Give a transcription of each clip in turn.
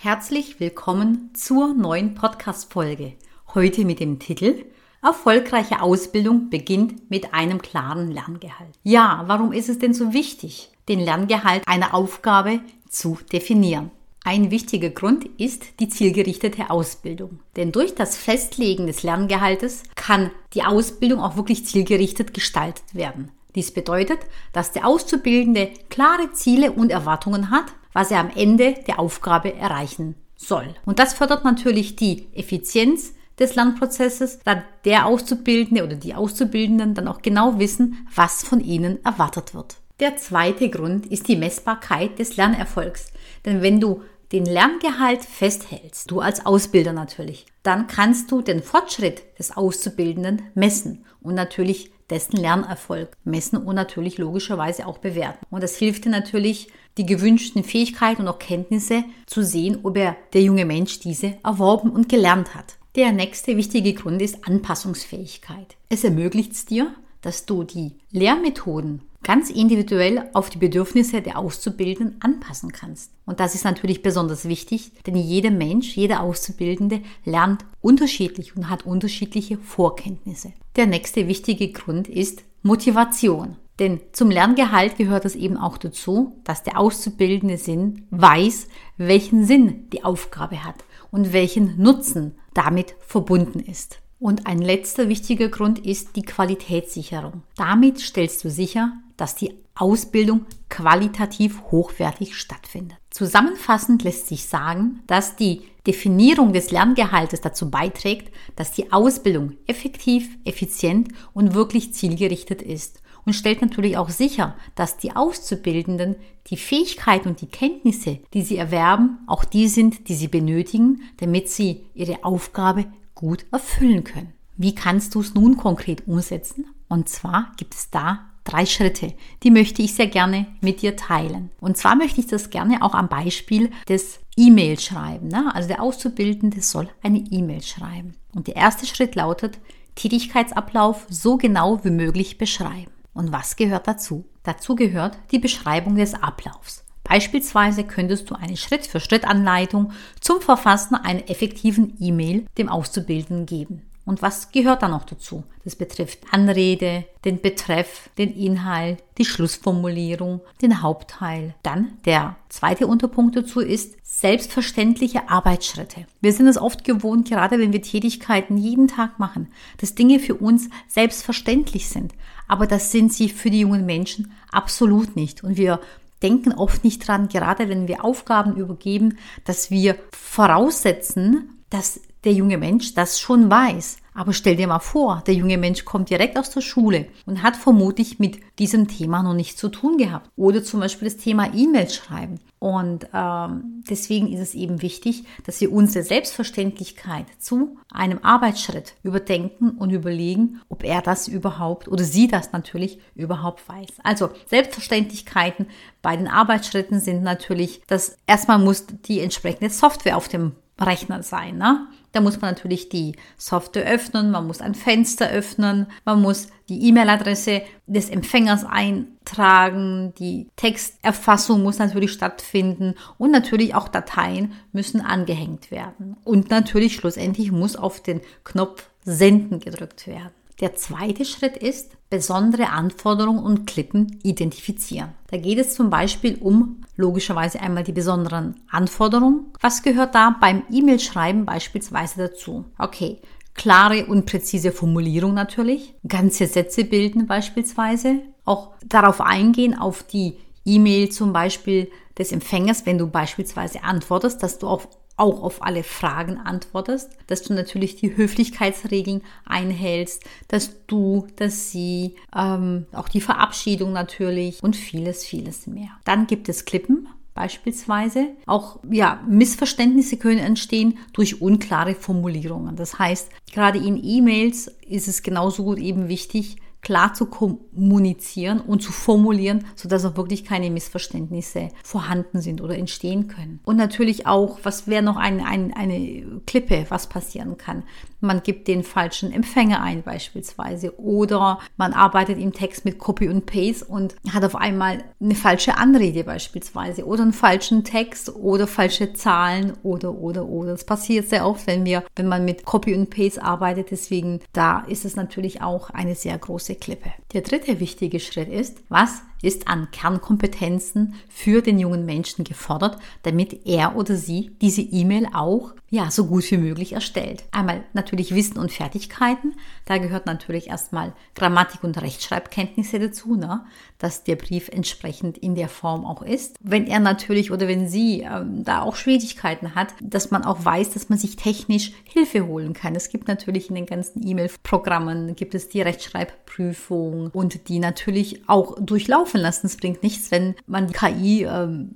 Herzlich willkommen zur neuen Podcast-Folge. Heute mit dem Titel Erfolgreiche Ausbildung beginnt mit einem klaren Lerngehalt. Ja, warum ist es denn so wichtig, den Lerngehalt einer Aufgabe zu definieren? Ein wichtiger Grund ist die zielgerichtete Ausbildung. Denn durch das Festlegen des Lerngehaltes kann die Ausbildung auch wirklich zielgerichtet gestaltet werden. Dies bedeutet, dass der Auszubildende klare Ziele und Erwartungen hat, was er am Ende der Aufgabe erreichen soll. Und das fördert natürlich die Effizienz des Lernprozesses, da der Auszubildende oder die Auszubildenden dann auch genau wissen, was von ihnen erwartet wird. Der zweite Grund ist die Messbarkeit des Lernerfolgs. Denn wenn du den Lerngehalt festhältst, du als Ausbilder natürlich, dann kannst du den Fortschritt des Auszubildenden messen und natürlich dessen Lernerfolg messen und natürlich logischerweise auch bewerten. Und das hilft dir natürlich, die gewünschten Fähigkeiten und auch Kenntnisse zu sehen, ob er, der junge Mensch, diese erworben und gelernt hat. Der nächste wichtige Grund ist Anpassungsfähigkeit. Es ermöglicht es dir, dass du die Lehrmethoden ganz individuell auf die Bedürfnisse der Auszubildenden anpassen kannst. Und das ist natürlich besonders wichtig, denn jeder Mensch, jeder Auszubildende lernt unterschiedlich und hat unterschiedliche Vorkenntnisse. Der nächste wichtige Grund ist Motivation. Denn zum Lerngehalt gehört es eben auch dazu, dass der auszubildende Sinn weiß, welchen Sinn die Aufgabe hat und welchen Nutzen damit verbunden ist. Und ein letzter wichtiger Grund ist die Qualitätssicherung. Damit stellst du sicher, dass die Ausbildung qualitativ hochwertig stattfindet. Zusammenfassend lässt sich sagen, dass die Definierung des Lerngehaltes dazu beiträgt, dass die Ausbildung effektiv, effizient und wirklich zielgerichtet ist und stellt natürlich auch sicher, dass die Auszubildenden die Fähigkeiten und die Kenntnisse, die sie erwerben, auch die sind, die sie benötigen, damit sie ihre Aufgabe gut erfüllen können. Wie kannst du es nun konkret umsetzen? Und zwar gibt es da drei Schritte, die möchte ich sehr gerne mit dir teilen. Und zwar möchte ich das gerne auch am Beispiel des E-Mail schreiben. Ne? Also der Auszubildende soll eine E-Mail schreiben. Und der erste Schritt lautet, Tätigkeitsablauf so genau wie möglich beschreiben. Und was gehört dazu? Dazu gehört die Beschreibung des Ablaufs. Beispielsweise könntest du eine Schritt-für-Schritt-Anleitung zum Verfassen einer effektiven E-Mail dem Auszubildenden geben. Und was gehört da noch dazu? Das betrifft Anrede, den Betreff, den Inhalt, die Schlussformulierung, den Hauptteil. Dann der zweite Unterpunkt dazu ist selbstverständliche Arbeitsschritte. Wir sind es oft gewohnt, gerade wenn wir Tätigkeiten jeden Tag machen, dass Dinge für uns selbstverständlich sind. Aber das sind sie für die jungen Menschen absolut nicht. Und wir denken oft nicht dran, gerade wenn wir Aufgaben übergeben, dass wir voraussetzen, dass der junge Mensch das schon weiß. Aber stell dir mal vor, der junge Mensch kommt direkt aus der Schule und hat vermutlich mit diesem Thema noch nichts zu tun gehabt. Oder zum Beispiel das Thema E-Mails schreiben. Und ähm, deswegen ist es eben wichtig, dass wir unsere Selbstverständlichkeit zu einem Arbeitsschritt überdenken und überlegen, ob er das überhaupt oder sie das natürlich überhaupt weiß. Also Selbstverständlichkeiten bei den Arbeitsschritten sind natürlich, dass erstmal muss die entsprechende Software auf dem Rechner sein. Ne? Da muss man natürlich die Software öffnen, man muss ein Fenster öffnen, man muss die E-Mail-Adresse des Empfängers eintragen, die Texterfassung muss natürlich stattfinden und natürlich auch Dateien müssen angehängt werden. Und natürlich schlussendlich muss auf den Knopf Senden gedrückt werden. Der zweite Schritt ist, besondere Anforderungen und Klippen identifizieren. Da geht es zum Beispiel um logischerweise einmal die besonderen Anforderungen. Was gehört da beim E-Mail-Schreiben beispielsweise dazu? Okay, klare und präzise Formulierung natürlich, ganze Sätze bilden beispielsweise, auch darauf eingehen auf die E-Mail zum Beispiel des Empfängers, wenn du beispielsweise antwortest, dass du auf auch auf alle Fragen antwortest, dass du natürlich die Höflichkeitsregeln einhältst, dass du, dass sie, ähm, auch die Verabschiedung natürlich und vieles, vieles mehr. Dann gibt es Klippen, beispielsweise. Auch ja, Missverständnisse können entstehen durch unklare Formulierungen. Das heißt, gerade in E-Mails ist es genauso gut eben wichtig, klar zu kommunizieren und zu formulieren, sodass auch wirklich keine Missverständnisse vorhanden sind oder entstehen können. Und natürlich auch, was wäre noch ein, ein, eine Klippe, was passieren kann. Man gibt den falschen Empfänger ein beispielsweise oder man arbeitet im Text mit Copy und Paste und hat auf einmal eine falsche Anrede beispielsweise oder einen falschen Text oder falsche Zahlen oder oder oder. Das passiert sehr oft, wenn wir, wenn man mit Copy und Paste arbeitet. Deswegen da ist es natürlich auch eine sehr große Klippe. Der dritte wichtige Schritt ist, was ist an Kernkompetenzen für den jungen Menschen gefordert, damit er oder sie diese E-Mail auch ja, so gut wie möglich erstellt. Einmal natürlich Wissen und Fertigkeiten. Da gehört natürlich erstmal Grammatik und Rechtschreibkenntnisse dazu, ne? dass der Brief entsprechend in der Form auch ist. Wenn er natürlich oder wenn sie ähm, da auch Schwierigkeiten hat, dass man auch weiß, dass man sich technisch Hilfe holen kann. Es gibt natürlich in den ganzen E-Mail-Programmen gibt es die Rechtschreibprüfung und die natürlich auch durchlaufen lassen. Es bringt nichts, wenn man KI ähm,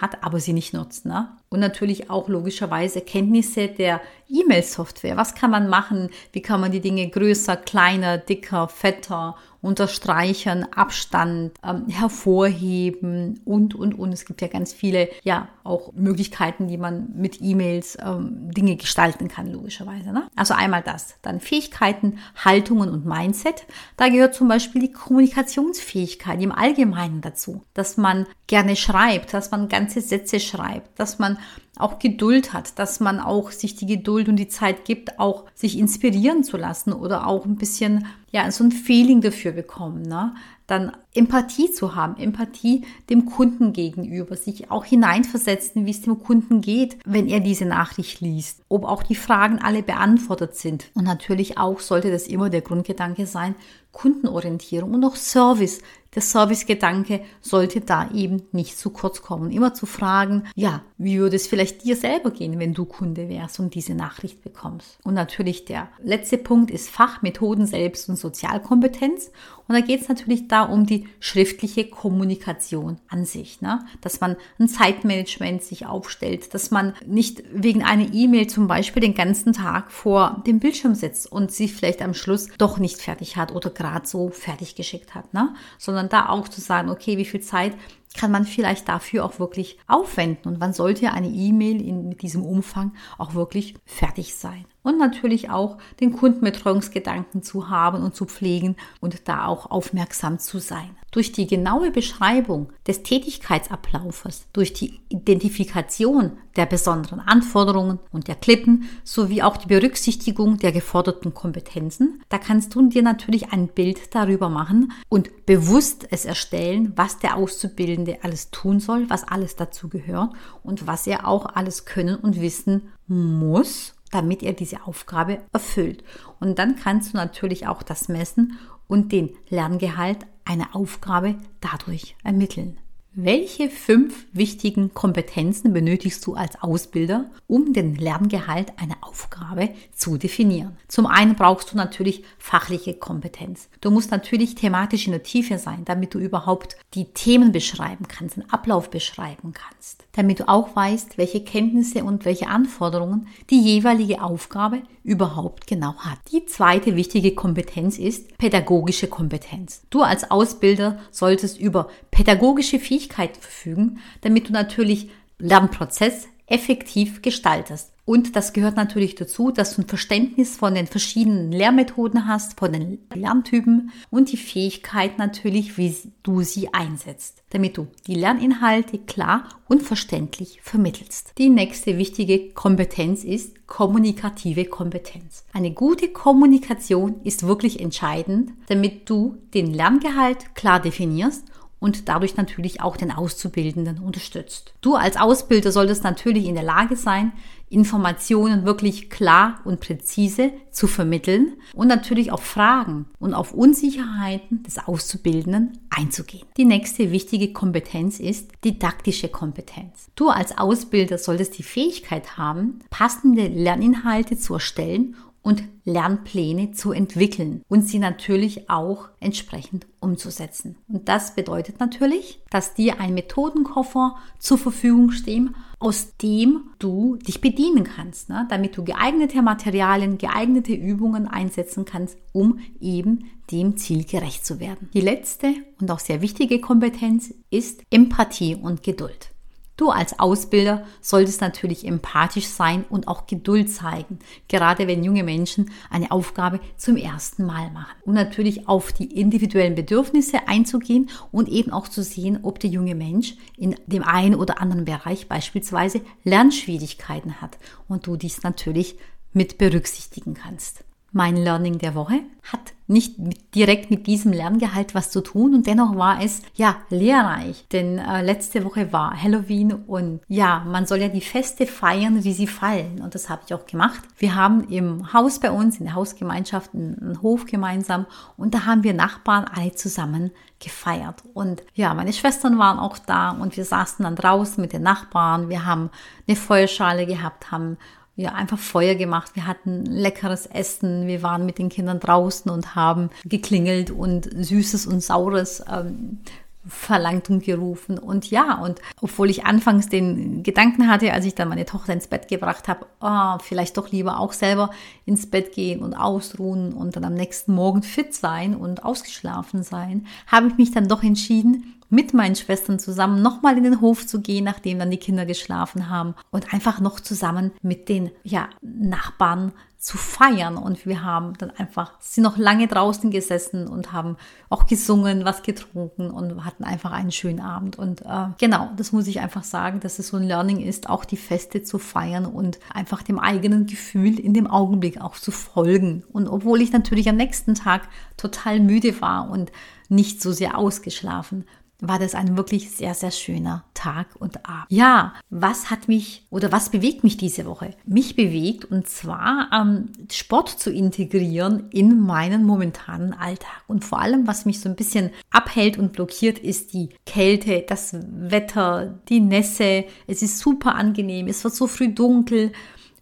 hat, aber sie nicht nutzt. Ne? und natürlich auch logischerweise Kenntnisse der E-Mail-Software. Was kann man machen? Wie kann man die Dinge größer, kleiner, dicker, fetter unterstreichen, Abstand ähm, hervorheben und, und, und. Es gibt ja ganz viele, ja, auch Möglichkeiten, die man mit E-Mails ähm, Dinge gestalten kann, logischerweise. Ne? Also einmal das. Dann Fähigkeiten, Haltungen und Mindset. Da gehört zum Beispiel die Kommunikationsfähigkeit im Allgemeinen dazu, dass man gerne schreibt, dass man ganze Sätze schreibt, dass man auch Geduld hat, dass man auch sich die Geduld und die Zeit gibt, auch sich inspirieren zu lassen oder auch ein bisschen, ja, so ein Feeling dafür bekommen, ne? Dann Empathie zu haben, Empathie dem Kunden gegenüber, sich auch hineinversetzen, wie es dem Kunden geht, wenn er diese Nachricht liest, ob auch die Fragen alle beantwortet sind. Und natürlich auch sollte das immer der Grundgedanke sein, Kundenorientierung und auch Service. Der Servicegedanke sollte da eben nicht zu kurz kommen. Immer zu fragen, ja, wie würde es vielleicht dir selber gehen, wenn du Kunde wärst und diese Nachricht bekommst? Und natürlich der letzte Punkt ist Fachmethoden Selbst- und Sozialkompetenz. Und da geht es natürlich da um die schriftliche Kommunikation an sich, ne? dass man ein Zeitmanagement sich aufstellt, dass man nicht wegen einer E-Mail zum Beispiel den ganzen Tag vor dem Bildschirm sitzt und sie vielleicht am Schluss doch nicht fertig hat oder gerade so fertig geschickt hat, ne? sondern da auch zu sagen, okay, wie viel Zeit kann man vielleicht dafür auch wirklich aufwenden und wann sollte eine E-Mail in diesem Umfang auch wirklich fertig sein und natürlich auch den Kundenbetreuungsgedanken zu haben und zu pflegen und da auch aufmerksam zu sein. Durch die genaue Beschreibung des Tätigkeitsablaufes, durch die Identifikation der besonderen Anforderungen und der Klippen sowie auch die Berücksichtigung der geforderten Kompetenzen, da kannst du dir natürlich ein Bild darüber machen und bewusst es erstellen, was der Auszubildende alles tun soll, was alles dazu gehört und was er auch alles können und wissen muss damit er diese Aufgabe erfüllt. Und dann kannst du natürlich auch das messen und den Lerngehalt einer Aufgabe dadurch ermitteln. Welche fünf wichtigen Kompetenzen benötigst du als Ausbilder, um den Lerngehalt einer Aufgabe zu definieren? Zum einen brauchst du natürlich fachliche Kompetenz. Du musst natürlich thematisch in der Tiefe sein, damit du überhaupt die Themen beschreiben kannst, den Ablauf beschreiben kannst. Damit du auch weißt, welche Kenntnisse und welche Anforderungen die jeweilige Aufgabe überhaupt genau hat. Die zweite wichtige Kompetenz ist pädagogische Kompetenz. Du als Ausbilder solltest über pädagogische Fähigkeiten verfügen, damit du natürlich Lernprozess effektiv gestaltest. Und das gehört natürlich dazu, dass du ein Verständnis von den verschiedenen Lehrmethoden hast, von den Lerntypen und die Fähigkeit natürlich, wie du sie einsetzt, damit du die Lerninhalte klar und verständlich vermittelst. Die nächste wichtige Kompetenz ist kommunikative Kompetenz. Eine gute Kommunikation ist wirklich entscheidend, damit du den Lerngehalt klar definierst und dadurch natürlich auch den Auszubildenden unterstützt. Du als Ausbilder solltest natürlich in der Lage sein, Informationen wirklich klar und präzise zu vermitteln und natürlich auf Fragen und auf Unsicherheiten des Auszubildenden einzugehen. Die nächste wichtige Kompetenz ist didaktische Kompetenz. Du als Ausbilder solltest die Fähigkeit haben, passende Lerninhalte zu erstellen und Lernpläne zu entwickeln und sie natürlich auch entsprechend umzusetzen. Und das bedeutet natürlich, dass dir ein Methodenkoffer zur Verfügung stehen, aus dem du dich bedienen kannst, ne? damit du geeignete Materialien, geeignete Übungen einsetzen kannst, um eben dem Ziel gerecht zu werden. Die letzte und auch sehr wichtige Kompetenz ist Empathie und Geduld. Du als Ausbilder solltest natürlich empathisch sein und auch Geduld zeigen, gerade wenn junge Menschen eine Aufgabe zum ersten Mal machen. Und natürlich auf die individuellen Bedürfnisse einzugehen und eben auch zu sehen, ob der junge Mensch in dem einen oder anderen Bereich beispielsweise Lernschwierigkeiten hat und du dies natürlich mit berücksichtigen kannst. Mein Learning der Woche hat nicht direkt mit diesem Lerngehalt was zu tun und dennoch war es ja lehrreich, denn äh, letzte Woche war Halloween und ja, man soll ja die Feste feiern, wie sie fallen. Und das habe ich auch gemacht. Wir haben im Haus bei uns, in der Hausgemeinschaft, einen, einen Hof gemeinsam und da haben wir Nachbarn alle zusammen gefeiert. Und ja, meine Schwestern waren auch da und wir saßen dann draußen mit den Nachbarn, wir haben eine Feuerschale gehabt, haben ja, einfach Feuer gemacht. Wir hatten leckeres Essen. Wir waren mit den Kindern draußen und haben geklingelt und Süßes und Saures ähm, verlangt und gerufen. Und ja, und obwohl ich anfangs den Gedanken hatte, als ich dann meine Tochter ins Bett gebracht habe, oh, vielleicht doch lieber auch selber ins Bett gehen und ausruhen und dann am nächsten Morgen fit sein und ausgeschlafen sein, habe ich mich dann doch entschieden, mit meinen Schwestern zusammen nochmal in den Hof zu gehen, nachdem dann die Kinder geschlafen haben und einfach noch zusammen mit den ja, Nachbarn zu feiern. Und wir haben dann einfach, sind noch lange draußen gesessen und haben auch gesungen, was getrunken und hatten einfach einen schönen Abend. Und äh, genau, das muss ich einfach sagen, dass es so ein Learning ist, auch die Feste zu feiern und einfach dem eigenen Gefühl in dem Augenblick auch zu folgen. Und obwohl ich natürlich am nächsten Tag total müde war und nicht so sehr ausgeschlafen, war das ein wirklich sehr, sehr schöner Tag und Abend. Ja, was hat mich oder was bewegt mich diese Woche? Mich bewegt und zwar ähm, Sport zu integrieren in meinen momentanen Alltag. Und vor allem, was mich so ein bisschen abhält und blockiert, ist die Kälte, das Wetter, die Nässe. Es ist super angenehm, es wird so früh dunkel.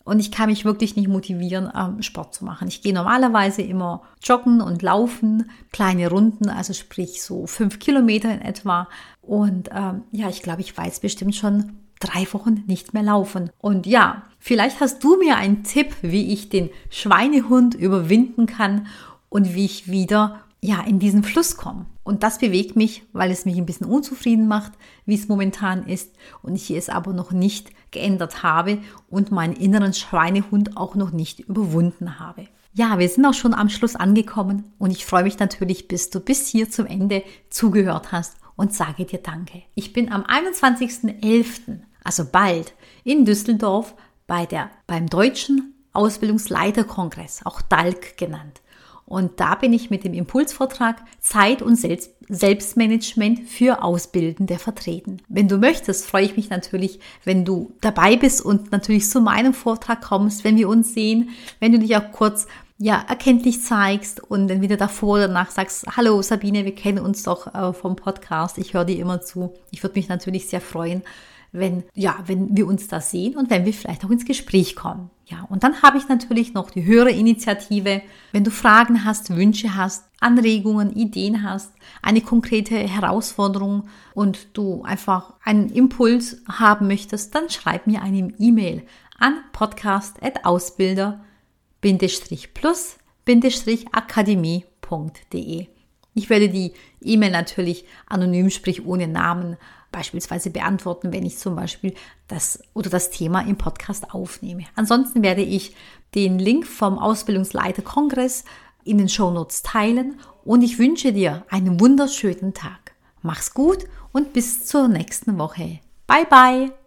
Und ich kann mich wirklich nicht motivieren, ähm, Sport zu machen. Ich gehe normalerweise immer joggen und laufen, kleine Runden, also sprich so fünf Kilometer in etwa. Und ähm, ja, ich glaube, ich weiß bestimmt schon drei Wochen nicht mehr laufen. Und ja, vielleicht hast du mir einen Tipp, wie ich den Schweinehund überwinden kann und wie ich wieder ja, in diesen Fluss komme. Und das bewegt mich, weil es mich ein bisschen unzufrieden macht, wie es momentan ist und ich es aber noch nicht geändert habe und meinen inneren Schweinehund auch noch nicht überwunden habe. Ja, wir sind auch schon am Schluss angekommen und ich freue mich natürlich, bis du bis hier zum Ende zugehört hast und sage dir Danke. Ich bin am 21.11., also bald, in Düsseldorf bei der, beim Deutschen Ausbildungsleiterkongress, auch DALK genannt. Und da bin ich mit dem Impulsvortrag Zeit- und Selbstmanagement für Ausbildende vertreten. Wenn du möchtest, freue ich mich natürlich, wenn du dabei bist und natürlich zu meinem Vortrag kommst, wenn wir uns sehen, wenn du dich auch kurz ja, erkenntlich zeigst und dann wieder davor oder danach sagst, hallo Sabine, wir kennen uns doch äh, vom Podcast, ich höre dir immer zu. Ich würde mich natürlich sehr freuen, wenn, ja, wenn wir uns da sehen und wenn wir vielleicht auch ins Gespräch kommen. Ja, und dann habe ich natürlich noch die höhere Initiative. Wenn du Fragen hast, Wünsche hast, Anregungen, Ideen hast, eine konkrete Herausforderung und du einfach einen Impuls haben möchtest, dann schreib mir eine E-Mail an podcast.ausbilder-plus-akademie.de. Ich werde die E-Mail natürlich anonym, sprich ohne Namen, beispielsweise beantworten, wenn ich zum Beispiel das oder das Thema im Podcast aufnehme. Ansonsten werde ich den Link vom Ausbildungsleiter Kongress in den Shownotes teilen und ich wünsche dir einen wunderschönen Tag. Mach's gut und bis zur nächsten Woche. Bye bye!